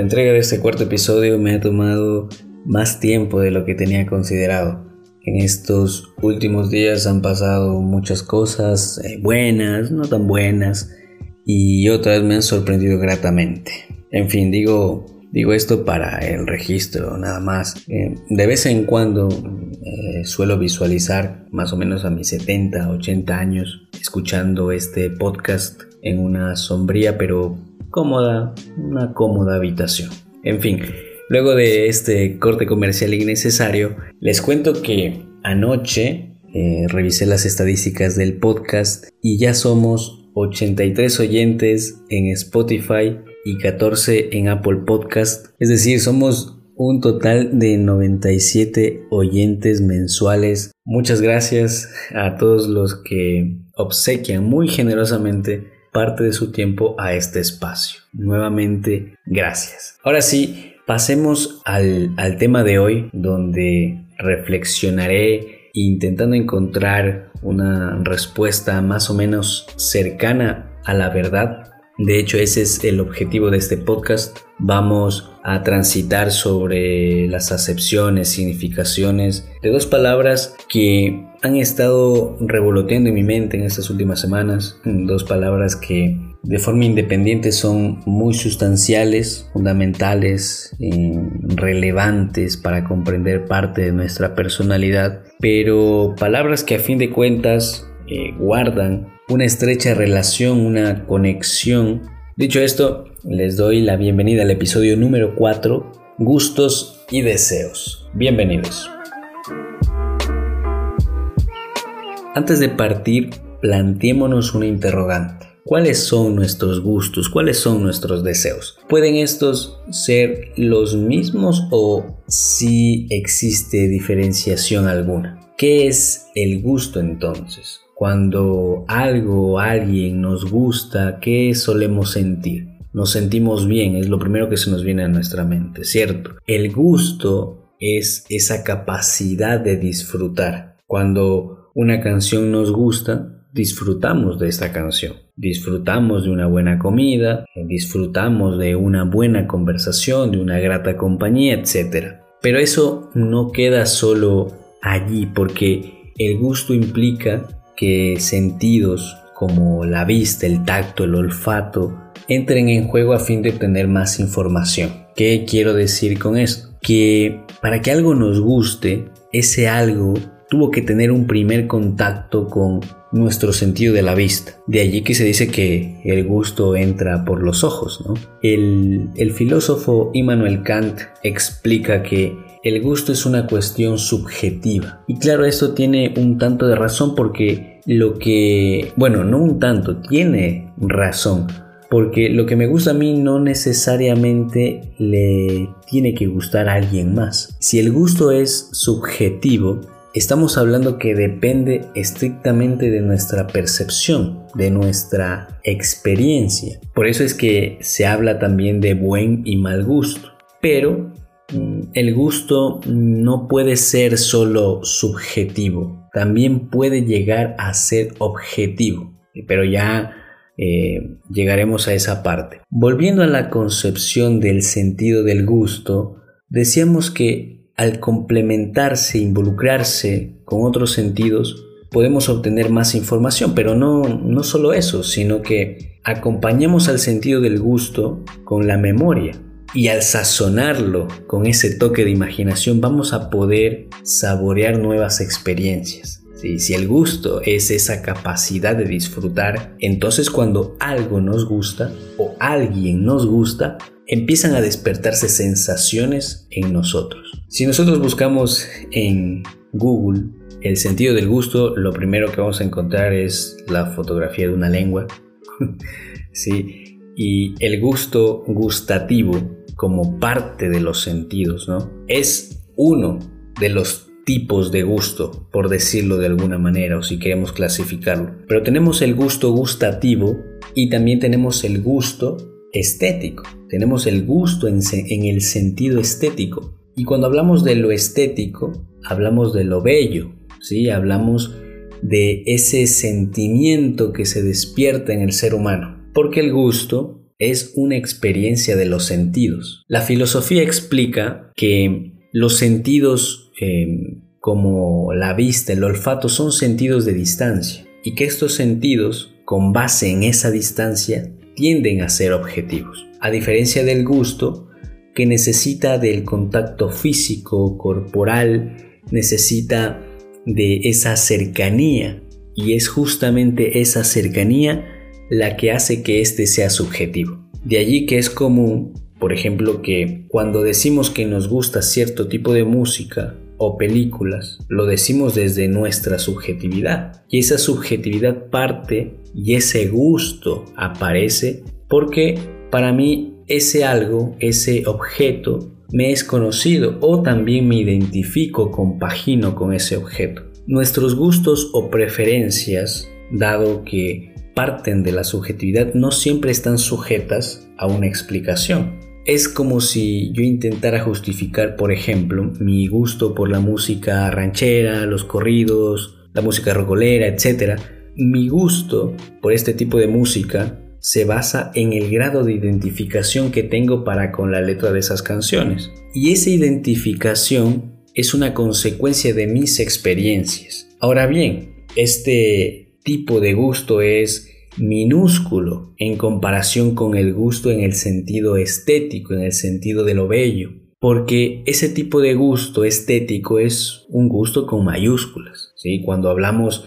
La entrega de este cuarto episodio me ha tomado más tiempo de lo que tenía considerado. En estos últimos días han pasado muchas cosas eh, buenas, no tan buenas, y otras me han sorprendido gratamente. En fin, digo, digo esto para el registro, nada más. Eh, de vez en cuando eh, suelo visualizar, más o menos a mis 70, 80 años, escuchando este podcast en una sombría pero cómoda, una cómoda habitación. En fin, luego de este corte comercial innecesario, les cuento que anoche eh, revisé las estadísticas del podcast y ya somos 83 oyentes en Spotify y 14 en Apple Podcast. Es decir, somos un total de 97 oyentes mensuales. Muchas gracias a todos los que obsequian muy generosamente parte de su tiempo a este espacio. Nuevamente, gracias. Ahora sí, pasemos al, tema de hoy, donde reflexionaré intentando encontrar una respuesta más o menos cercana a la verdad. De hecho, ese es el objetivo de este podcast. Vamos a transitar sobre las acepciones, significaciones de dos palabras que han estado revoloteando en mi mente en estas últimas semanas. Dos palabras que de forma independiente son muy sustanciales, fundamentales, relevantes para comprender parte de nuestra personalidad, pero palabras que a fin de cuentas eh, guardan una estrecha relación, una conexión. Dicho esto, les doy la bienvenida al episodio número 4, gustos y deseos. Bienvenidos. Antes de partir, planteémonos una interrogante. ¿Cuáles son nuestros gustos? ¿Cuáles son nuestros deseos? ¿Pueden estos ser los mismos o si existe diferenciación alguna? ¿Qué es el gusto entonces? Cuando algo o alguien nos gusta, ¿qué solemos sentir? Nos sentimos bien, es lo primero que se nos viene a nuestra mente, ¿cierto? El gusto es esa capacidad de disfrutar. Cuando una canción nos gusta, disfrutamos de esta canción. Disfrutamos de una buena comida, disfrutamos de una buena conversación, de una grata compañía, etc. Pero eso no queda solo allí porque el gusto implica que sentidos como la vista, el tacto, el olfato entren en juego a fin de obtener más información. ¿Qué quiero decir con esto? Que para que algo nos guste, ese algo tuvo que tener un primer contacto con nuestro sentido de la vista. De allí que se dice que el gusto entra por los ojos. ¿no? El, el filósofo Immanuel Kant explica que el gusto es una cuestión subjetiva. Y claro, esto tiene un tanto de razón porque lo que, bueno, no un tanto, tiene razón. Porque lo que me gusta a mí no necesariamente le tiene que gustar a alguien más. Si el gusto es subjetivo, estamos hablando que depende estrictamente de nuestra percepción, de nuestra experiencia. Por eso es que se habla también de buen y mal gusto. Pero mm, el gusto no puede ser solo subjetivo, también puede llegar a ser objetivo. Pero ya eh, llegaremos a esa parte. Volviendo a la concepción del sentido del gusto, decíamos que al complementarse, involucrarse con otros sentidos, podemos obtener más información, pero no, no solo eso, sino que acompañamos al sentido del gusto con la memoria. Y al sazonarlo con ese toque de imaginación vamos a poder saborear nuevas experiencias. Si el gusto es esa capacidad de disfrutar, entonces cuando algo nos gusta o alguien nos gusta, empiezan a despertarse sensaciones en nosotros. Si nosotros buscamos en Google el sentido del gusto, lo primero que vamos a encontrar es la fotografía de una lengua. sí, y el gusto gustativo como parte de los sentidos, ¿no? Es uno de los tipos de gusto, por decirlo de alguna manera, o si queremos clasificarlo. Pero tenemos el gusto gustativo y también tenemos el gusto estético. Tenemos el gusto en, el sentido estético. Y cuando hablamos de lo estético, hablamos de lo bello, ¿sí? Hablamos de ese sentimiento que se despierta en el ser humano. Porque el gusto es una experiencia de los sentidos. La filosofía explica que los sentidos em, como la vista, el olfato, son sentidos de distancia y que estos sentidos, con base en esa distancia, tienden a ser objetivos. A diferencia del gusto, que necesita del contacto físico, corporal, necesita de esa cercanía y es justamente esa cercanía la que hace que éste sea subjetivo. De allí que es común, por ejemplo, que cuando decimos que nos gusta cierto tipo de música o películas, lo decimos desde nuestra subjetividad. Y esa subjetividad parte y ese gusto aparece porque para mí ese algo, ese objeto, me es conocido o también me identifico, compagino con ese objeto. Nuestros gustos o preferencias, dado que parten de la subjetividad, no siempre están sujetas a una explicación. Es como si yo intentara justificar, por ejemplo, mi gusto por la música ranchera, los corridos, la música rocolera, etc. Mi gusto por este tipo de música se basa en el grado de identificación que tengo para con la letra de esas canciones. Y esa identificación es una consecuencia de mis experiencias. Ahora bien, este tipo de gusto es minúsculo en comparación con el gusto en el sentido estético, en el sentido de lo bello. Porque ese tipo de gusto estético es un gusto con mayúsculas. ¿sí? Cuando hablamos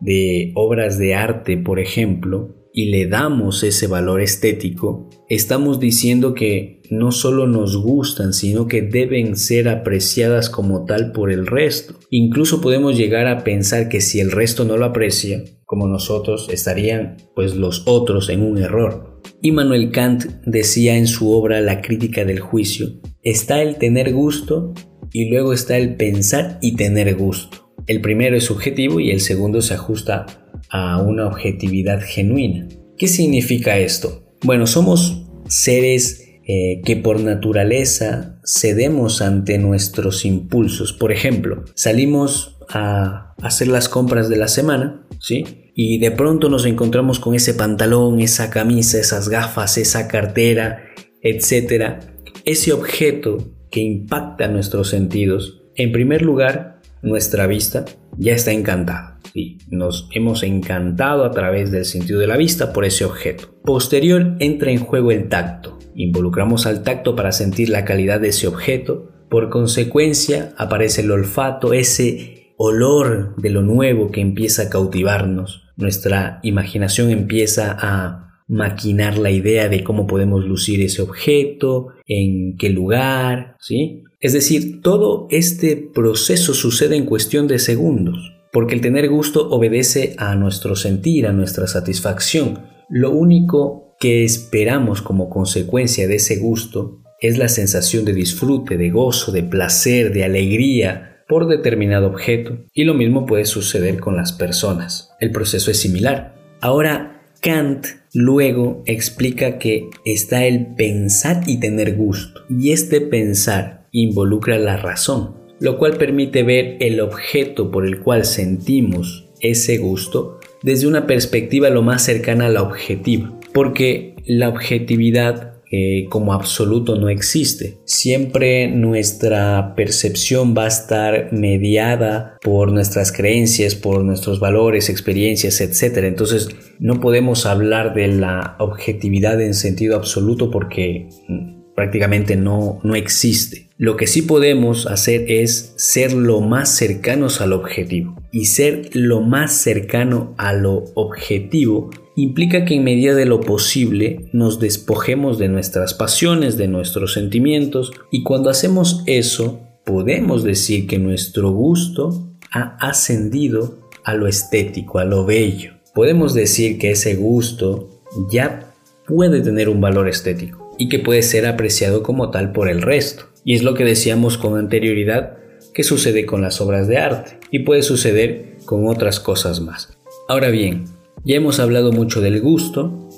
de obras de arte, por ejemplo, y le damos ese valor estético, estamos diciendo que no solo nos gustan, sino que deben ser apreciadas como tal por el resto. Incluso podemos llegar a pensar que si el resto no lo aprecia, como nosotros, estarían pues los otros en un error. Immanuel Kant decía en su obra La crítica del juicio, está el tener gusto y luego está el pensar y tener gusto. El primero es subjetivo y el segundo se ajusta a una objetividad genuina. ¿Qué significa esto? Bueno, somos seres eh, que por naturaleza cedemos ante nuestros impulsos. Por ejemplo, salimos a hacer las compras de la semana, ¿sí? Y de pronto nos encontramos con ese pantalón, esa camisa, esas gafas, esa cartera, etc. Ese objeto que impacta nuestros sentidos. En primer lugar, nuestra vista ya está encantada y nos hemos encantado a través del sentido de la vista por ese objeto. Posterior entra en juego el tacto. Involucramos al tacto para sentir la calidad de ese objeto. Por consecuencia aparece el olfato, ese olor de lo nuevo que empieza a cautivarnos. Nuestra imaginación empieza a maquinar la idea de cómo podemos lucir ese objeto, en qué lugar, ¿sí? Es decir, todo este proceso sucede en cuestión de segundos porque el tener gusto obedece a nuestro sentir, a nuestra satisfacción. Lo único que esperamos como consecuencia de ese gusto es la sensación de disfrute, de gozo, de placer, de alegría por determinado objeto. Y lo mismo puede suceder con las personas. El proceso es similar. Ahora, Kant luego explica que está el pensar y tener gusto. Y este pensar involucra la razón lo cual permite ver el objeto por el cual sentimos ese gusto desde una perspectiva lo más cercana a la objetiva, porque la objetividad eh, como absoluto no existe. Siempre nuestra percepción va a estar mediada por nuestras creencias, por nuestros valores, experiencias, etc. Entonces no podemos hablar de la objetividad en sentido absoluto porque mm, prácticamente no, no existe. Lo que sí podemos hacer es ser lo más cercanos al objetivo. Y ser lo más cercano a lo objetivo implica que en medida de lo posible nos despojemos de nuestras pasiones, de nuestros sentimientos, y cuando hacemos eso, podemos decir que nuestro gusto ha ascendido a lo estético, a lo bello. Podemos decir que ese gusto ya puede tener un valor estético y que puede ser apreciado como tal por el resto. Y es lo que decíamos con anterioridad que sucede con las obras de arte y puede suceder con otras cosas más. Ahora bien, ya hemos hablado mucho del gusto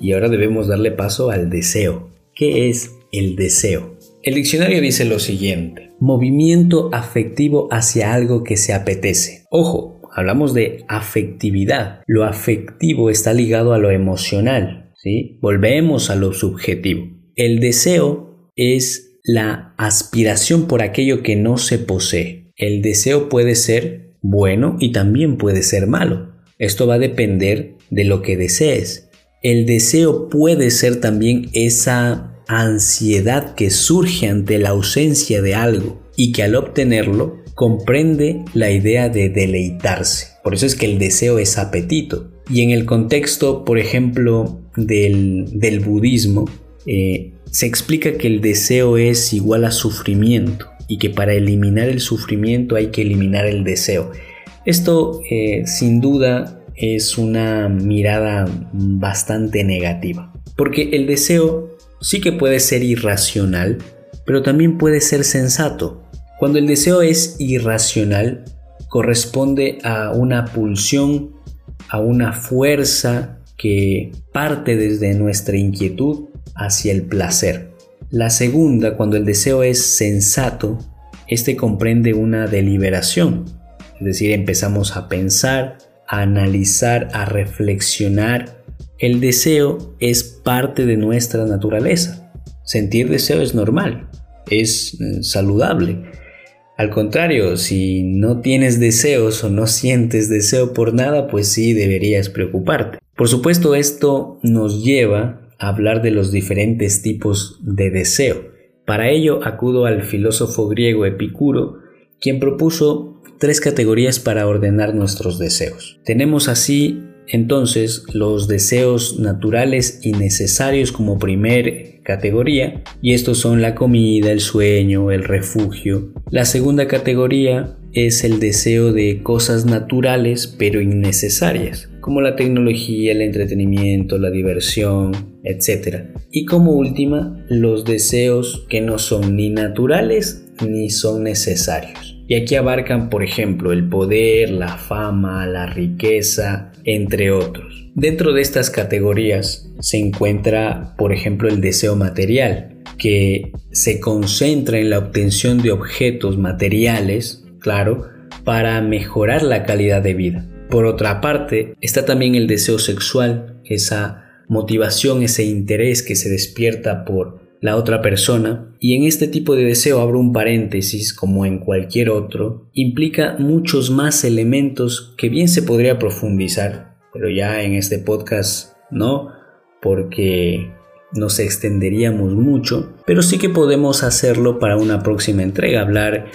y ahora debemos darle paso al deseo. ¿Qué es el deseo? El diccionario dice lo siguiente, movimiento afectivo hacia algo que se apetece. Ojo, hablamos de afectividad. Lo afectivo está ligado a lo emocional, Volvemos a lo subjetivo. El deseo es la aspiración por aquello que no se posee. El deseo puede ser bueno y también puede ser malo. Esto va a depender de lo que desees. El deseo puede ser también esa ansiedad que surge ante la ausencia de algo y que al obtenerlo comprende la idea de deleitarse. Por eso es que el deseo es apetito. Y en el contexto, por ejemplo, del, budismo, eh, se explica que el deseo es igual a sufrimiento y que para eliminar el sufrimiento hay que eliminar el deseo. Esto eh, sin duda es una mirada bastante negativa, porque el deseo sí que puede ser irracional, pero también puede ser sensato. Cuando el deseo es irracional, corresponde a una pulsión, a una fuerza que parte desde nuestra inquietud hacia el placer. La segunda, cuando el deseo es sensato, este comprende una deliberación, es decir, empezamos a pensar, a analizar, a reflexionar. El deseo es parte de nuestra naturaleza. Sentir deseo es normal, es eh, saludable. Al contrario, si no tienes deseos o no sientes deseo por nada, pues sí deberías preocuparte. Por supuesto, esto nos lleva a hablar de los diferentes tipos de deseo. Para ello acudo al filósofo griego Epicuro, quien propuso tres categorías para ordenar nuestros deseos. Tenemos así entonces los deseos naturales y necesarios como primer categoría, y estos son la comida, el sueño, el refugio. La segunda categoría es el deseo de cosas naturales pero innecesarias, como la tecnología, el entretenimiento, la diversión, etc. Y como última, los deseos que no son ni naturales ni son necesarios. Y aquí abarcan, por ejemplo, el poder, la fama, la riqueza, entre otros. Dentro de estas categorías se encuentra, por ejemplo, el deseo material, que se concentra en la obtención de objetos materiales, claro, para mejorar la calidad de vida. Por otra parte, está también el deseo sexual, esa motivación, ese interés que se despierta por la otra persona, y en este tipo de deseo abro un paréntesis como en cualquier otro, implica muchos más elementos que bien se podría profundizar, pero ya en este podcast no, porque nos extenderíamos mucho, pero sí que podemos hacerlo para una próxima entrega, hablar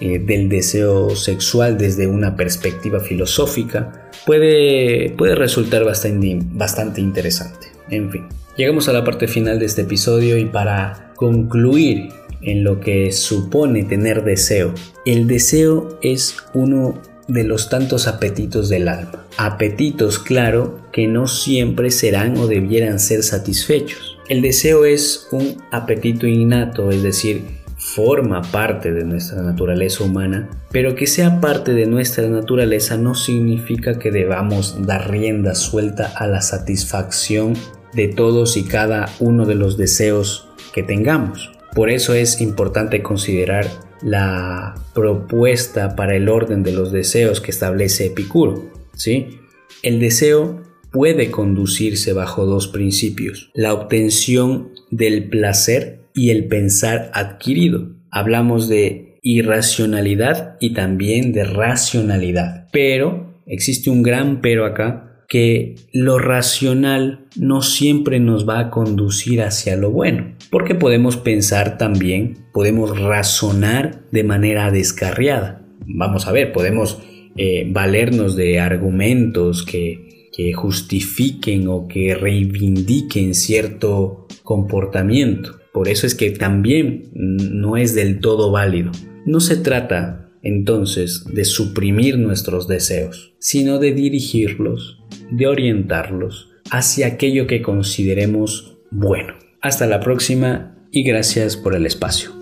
eh, del deseo sexual desde una perspectiva filosófica, puede, puede resultar bastante, bastante interesante. En fin. Llegamos a la parte final de este episodio y para concluir en lo que supone tener deseo, el deseo es uno de los tantos apetitos del alma. Apetitos, claro, que no siempre serán o debieran ser satisfechos. El deseo es un apetito innato, es decir, forma parte de nuestra naturaleza humana, pero que sea parte de nuestra naturaleza no significa que debamos dar rienda suelta a la satisfacción de todos y cada uno de los deseos que tengamos. Por eso es importante considerar la propuesta para el orden de los deseos que establece Epicuro. ¿sí? El deseo puede conducirse bajo dos principios, la obtención del placer y el pensar adquirido. Hablamos de irracionalidad y también de racionalidad. Pero, existe un gran pero acá, que lo racional no siempre nos va a conducir hacia lo bueno, porque podemos pensar también, podemos razonar de manera descarriada. Vamos a ver, podemos eh, valernos de argumentos que, que justifiquen o que reivindiquen cierto comportamiento. Por eso es que también no es del todo válido. No se trata entonces de suprimir nuestros deseos, sino de dirigirlos de orientarlos hacia aquello que consideremos bueno. Hasta la próxima y gracias por el espacio.